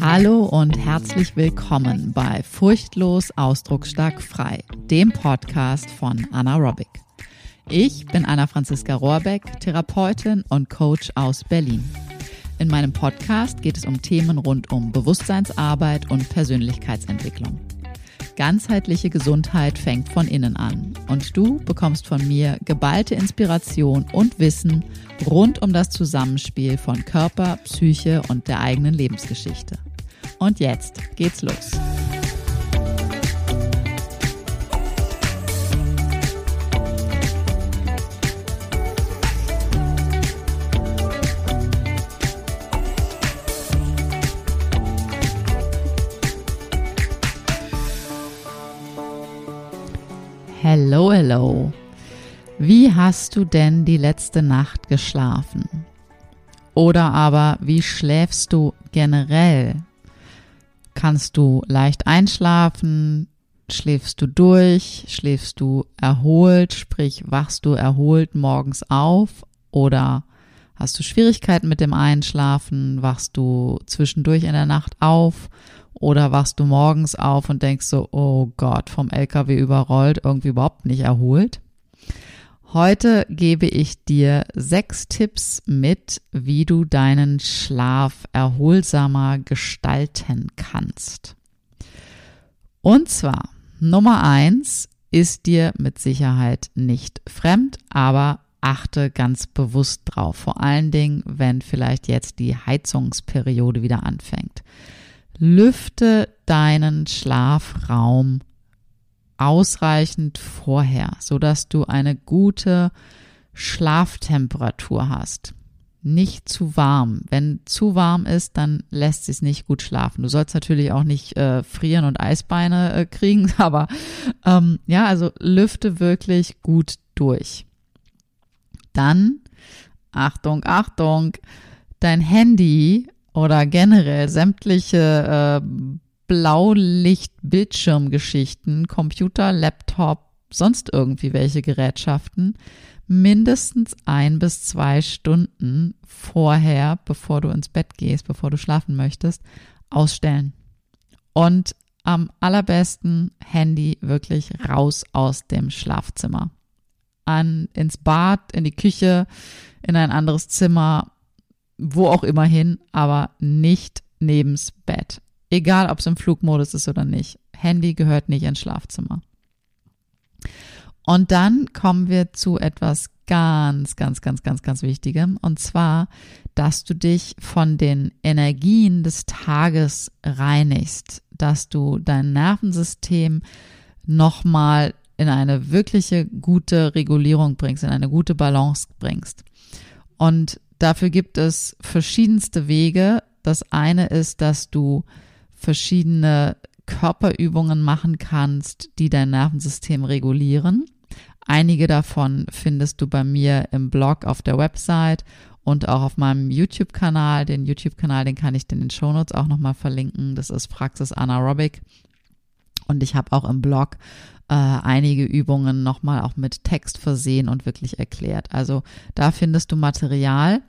Hallo und herzlich willkommen bei Furchtlos Ausdrucksstark Frei, dem Podcast von Anna Robic. Ich bin Anna Franziska Rohrbeck, Therapeutin und Coach aus Berlin. In meinem Podcast geht es um Themen rund um Bewusstseinsarbeit und Persönlichkeitsentwicklung. Ganzheitliche Gesundheit fängt von innen an und du bekommst von mir geballte Inspiration und Wissen rund um das Zusammenspiel von Körper, Psyche und der eigenen Lebensgeschichte. Und jetzt geht's los. Hello, hello. Wie hast du denn die letzte Nacht geschlafen? Oder aber wie schläfst du generell? Kannst du leicht einschlafen? Schläfst du durch? Schläfst du erholt? Sprich, wachst du erholt morgens auf? Oder hast du Schwierigkeiten mit dem Einschlafen? Wachst du zwischendurch in der Nacht auf? Oder wachst du morgens auf und denkst so, oh Gott, vom LKW überrollt, irgendwie überhaupt nicht erholt? Heute gebe ich dir sechs Tipps mit, wie du deinen Schlaf erholsamer gestalten kannst. Und zwar, Nummer eins ist dir mit Sicherheit nicht fremd, aber achte ganz bewusst drauf. Vor allen Dingen, wenn vielleicht jetzt die Heizungsperiode wieder anfängt. Lüfte deinen Schlafraum ausreichend vorher, so dass du eine gute Schlaftemperatur hast. Nicht zu warm. Wenn zu warm ist, dann lässt es nicht gut schlafen. Du sollst natürlich auch nicht äh, frieren und Eisbeine äh, kriegen, aber ähm, ja, also lüfte wirklich gut durch. Dann, Achtung, Achtung, dein Handy oder generell sämtliche äh, Blaulicht-Bildschirmgeschichten, Computer, Laptop, sonst irgendwie welche Gerätschaften mindestens ein bis zwei Stunden vorher, bevor du ins Bett gehst, bevor du schlafen möchtest, ausstellen. Und am allerbesten Handy wirklich raus aus dem Schlafzimmer. An, ins Bad, in die Küche, in ein anderes Zimmer, wo auch immer hin, aber nicht nebens Bett. Egal, ob es im Flugmodus ist oder nicht. Handy gehört nicht ins Schlafzimmer. Und dann kommen wir zu etwas ganz, ganz, ganz, ganz, ganz Wichtigem. Und zwar, dass du dich von den Energien des Tages reinigst, dass du dein Nervensystem nochmal in eine wirkliche gute Regulierung bringst, in eine gute Balance bringst. Und dafür gibt es verschiedenste Wege. Das eine ist, dass du verschiedene Körperübungen machen kannst, die dein Nervensystem regulieren. Einige davon findest du bei mir im Blog auf der Website und auch auf meinem YouTube-Kanal. Den YouTube-Kanal, den kann ich in den Shownotes auch nochmal verlinken. Das ist Praxis Anaerobic. Und ich habe auch im Blog äh, einige Übungen nochmal auch mit Text versehen und wirklich erklärt. Also da findest du Material.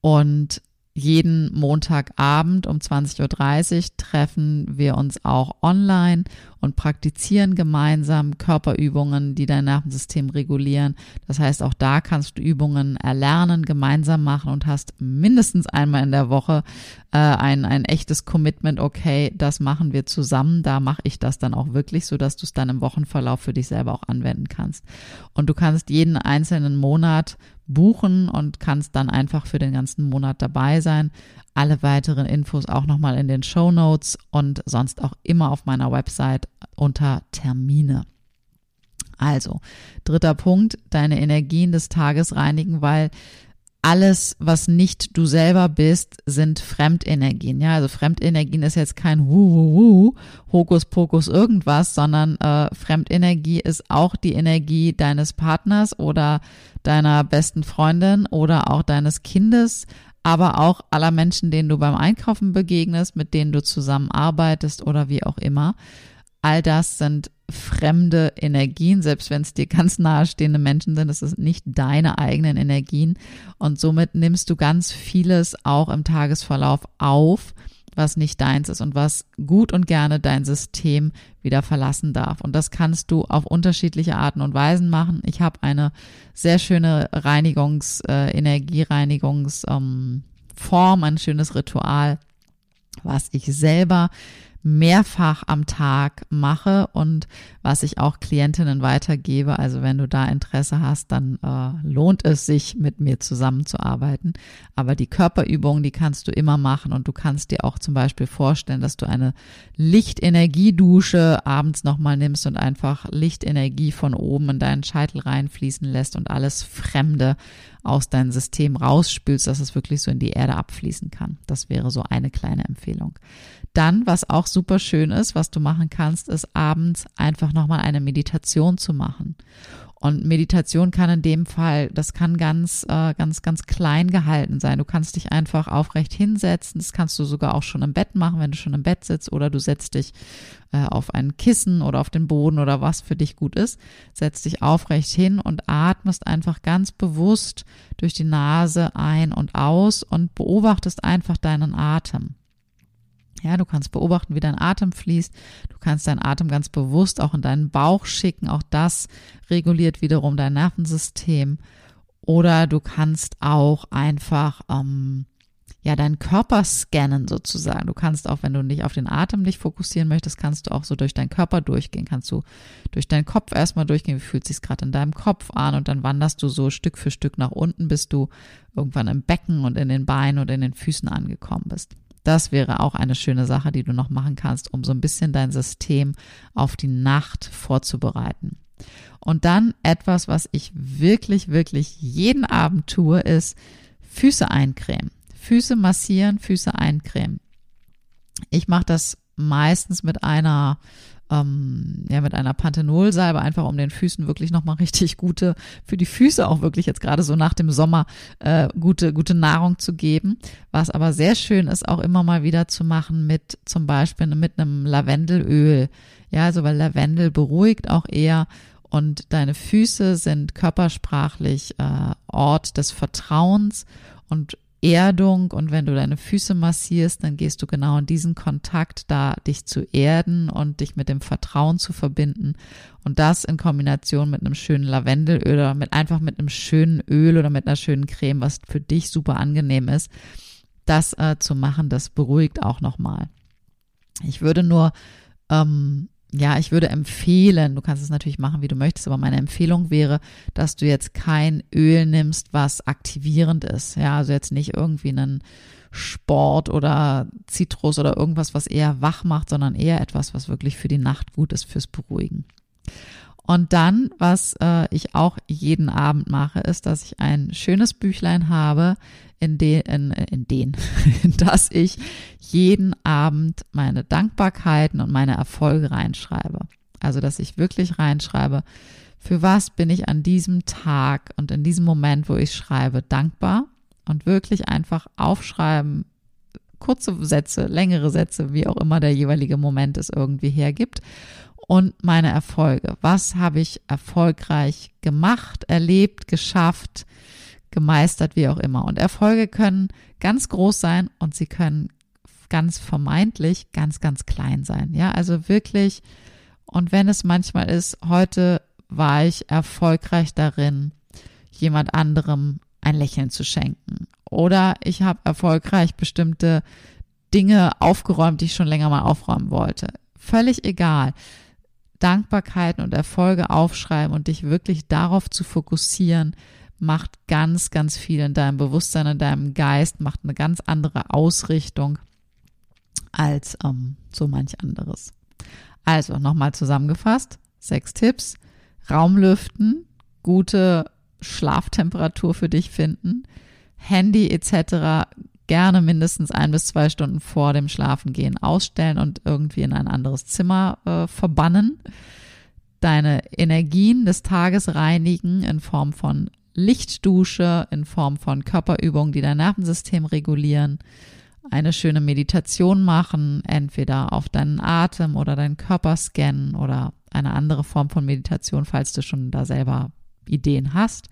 Und jeden Montagabend um 20.30 Uhr treffen wir uns auch online und praktizieren gemeinsam Körperübungen, die dein Nervensystem regulieren. Das heißt, auch da kannst du Übungen erlernen, gemeinsam machen und hast mindestens einmal in der Woche äh, ein, ein echtes Commitment, okay, das machen wir zusammen. Da mache ich das dann auch wirklich, so dass du es dann im Wochenverlauf für dich selber auch anwenden kannst. Und du kannst jeden einzelnen Monat buchen und kannst dann einfach für den ganzen Monat dabei sein. Alle weiteren Infos auch nochmal in den Show Notes und sonst auch immer auf meiner Website unter Termine. Also, dritter Punkt, deine Energien des Tages reinigen, weil alles, was nicht du selber bist, sind Fremdenergien. Ja, also Fremdenergien ist jetzt kein Wu, Hokuspokus irgendwas, sondern äh, Fremdenergie ist auch die Energie deines Partners oder deiner besten Freundin oder auch deines Kindes, aber auch aller Menschen, denen du beim Einkaufen begegnest, mit denen du zusammenarbeitest oder wie auch immer. All das sind fremde Energien, selbst wenn es dir ganz nahestehende Menschen sind, es ist nicht deine eigenen Energien und somit nimmst du ganz vieles auch im Tagesverlauf auf, was nicht deins ist und was gut und gerne dein System wieder verlassen darf. Und das kannst du auf unterschiedliche Arten und Weisen machen. Ich habe eine sehr schöne Reinigungs-, äh, Energiereinigungs-Form, ähm, ein schönes Ritual, was ich selber mehrfach am Tag mache und was ich auch Klientinnen weitergebe. Also wenn du da Interesse hast, dann äh, lohnt es sich, mit mir zusammenzuarbeiten. Aber die Körperübungen, die kannst du immer machen und du kannst dir auch zum Beispiel vorstellen, dass du eine Lichtenergiedusche abends nochmal nimmst und einfach Lichtenergie von oben in deinen Scheitel reinfließen lässt und alles Fremde aus deinem System rausspülst, dass es wirklich so in die Erde abfließen kann. Das wäre so eine kleine Empfehlung. Dann, was auch super schön ist, was du machen kannst, ist abends einfach nochmal eine Meditation zu machen. Und Meditation kann in dem Fall, das kann ganz, äh, ganz, ganz klein gehalten sein. Du kannst dich einfach aufrecht hinsetzen. Das kannst du sogar auch schon im Bett machen, wenn du schon im Bett sitzt oder du setzt dich äh, auf ein Kissen oder auf den Boden oder was für dich gut ist. Setz dich aufrecht hin und atmest einfach ganz bewusst durch die Nase ein und aus und beobachtest einfach deinen Atem. Ja, du kannst beobachten, wie dein Atem fließt. Du kannst deinen Atem ganz bewusst auch in deinen Bauch schicken. Auch das reguliert wiederum dein Nervensystem. Oder du kannst auch einfach ähm, ja deinen Körper scannen sozusagen. Du kannst auch, wenn du nicht auf den Atem dich fokussieren möchtest, kannst du auch so durch deinen Körper durchgehen. Kannst du durch deinen Kopf erstmal durchgehen. Wie fühlt sich gerade in deinem Kopf an? Und dann wanderst du so Stück für Stück nach unten, bis du irgendwann im Becken und in den Beinen oder in den Füßen angekommen bist. Das wäre auch eine schöne Sache, die du noch machen kannst, um so ein bisschen dein System auf die Nacht vorzubereiten. Und dann etwas, was ich wirklich, wirklich jeden Abend tue, ist Füße eincremen. Füße massieren, Füße eincremen. Ich mache das meistens mit einer ähm, ja mit einer Panthenolsalbe einfach um den Füßen wirklich nochmal richtig gute für die Füße auch wirklich jetzt gerade so nach dem Sommer äh, gute gute Nahrung zu geben. Was aber sehr schön ist auch immer mal wieder zu machen mit zum Beispiel mit einem Lavendelöl. Ja, also weil Lavendel beruhigt auch eher und deine Füße sind körpersprachlich äh, Ort des Vertrauens und Erdung und wenn du deine Füße massierst, dann gehst du genau in diesen Kontakt, da dich zu erden und dich mit dem Vertrauen zu verbinden und das in Kombination mit einem schönen Lavendelöl oder mit einfach mit einem schönen Öl oder mit einer schönen Creme, was für dich super angenehm ist, das äh, zu machen, das beruhigt auch nochmal. Ich würde nur ähm, ja, ich würde empfehlen, du kannst es natürlich machen, wie du möchtest, aber meine Empfehlung wäre, dass du jetzt kein Öl nimmst, was aktivierend ist. Ja, also jetzt nicht irgendwie einen Sport oder Zitrus oder irgendwas, was eher wach macht, sondern eher etwas, was wirklich für die Nacht gut ist, fürs Beruhigen. Und dann, was äh, ich auch jeden Abend mache, ist, dass ich ein schönes Büchlein habe, in den, in, in den, in das ich jeden Abend meine Dankbarkeiten und meine Erfolge reinschreibe. Also, dass ich wirklich reinschreibe, für was bin ich an diesem Tag und in diesem Moment, wo ich schreibe, dankbar und wirklich einfach aufschreiben, kurze Sätze, längere Sätze, wie auch immer der jeweilige Moment es irgendwie hergibt und meine Erfolge. Was habe ich erfolgreich gemacht, erlebt, geschafft, gemeistert, wie auch immer. Und Erfolge können ganz groß sein und sie können ganz vermeintlich ganz, ganz klein sein. Ja, also wirklich. Und wenn es manchmal ist, heute war ich erfolgreich darin, jemand anderem ein Lächeln zu schenken. Oder ich habe erfolgreich bestimmte Dinge aufgeräumt, die ich schon länger mal aufräumen wollte. Völlig egal. Dankbarkeiten und Erfolge aufschreiben und dich wirklich darauf zu fokussieren, macht ganz, ganz viel in deinem Bewusstsein, in deinem Geist, macht eine ganz andere Ausrichtung als ähm, so manch anderes. Also nochmal zusammengefasst, sechs Tipps. Raumlüften, gute Schlaftemperatur für dich finden, Handy etc gerne mindestens ein bis zwei Stunden vor dem Schlafengehen ausstellen und irgendwie in ein anderes Zimmer äh, verbannen. Deine Energien des Tages reinigen in Form von Lichtdusche, in Form von Körperübungen, die dein Nervensystem regulieren. eine schöne Meditation machen, entweder auf deinen Atem oder deinen Körper scannen oder eine andere Form von Meditation, falls du schon da selber Ideen hast.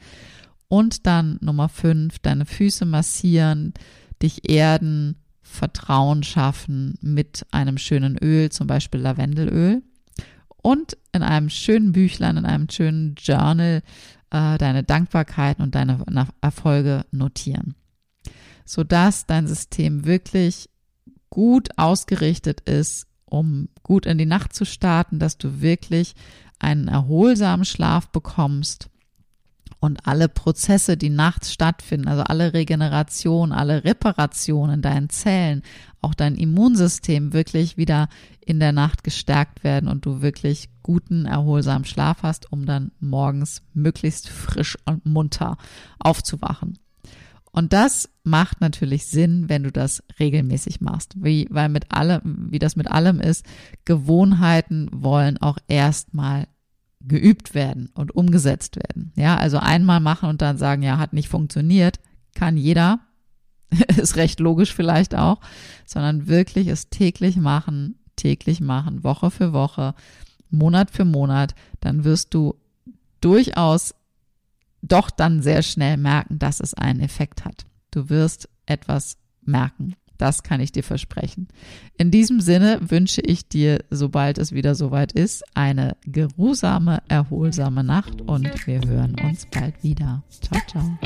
Und dann Nummer fünf, deine Füße massieren, dich erden, Vertrauen schaffen mit einem schönen Öl, zum Beispiel Lavendelöl. Und in einem schönen Büchlein, in einem schönen Journal äh, deine Dankbarkeiten und deine Erfolge notieren, sodass dein System wirklich gut ausgerichtet ist, um gut in die Nacht zu starten, dass du wirklich einen erholsamen Schlaf bekommst und alle Prozesse, die nachts stattfinden, also alle Regeneration, alle Reparation in deinen Zellen, auch dein Immunsystem wirklich wieder in der Nacht gestärkt werden und du wirklich guten, erholsamen Schlaf hast, um dann morgens möglichst frisch und munter aufzuwachen. Und das macht natürlich Sinn, wenn du das regelmäßig machst, wie, weil mit allem, wie das mit allem ist, Gewohnheiten wollen auch erstmal geübt werden und umgesetzt werden. Ja, also einmal machen und dann sagen, ja, hat nicht funktioniert, kann jeder, ist recht logisch vielleicht auch, sondern wirklich es täglich machen, täglich machen, Woche für Woche, Monat für Monat, dann wirst du durchaus doch dann sehr schnell merken, dass es einen Effekt hat. Du wirst etwas merken. Das kann ich dir versprechen. In diesem Sinne wünsche ich dir, sobald es wieder soweit ist, eine geruhsame, erholsame Nacht und wir hören uns bald wieder. Ciao, ciao.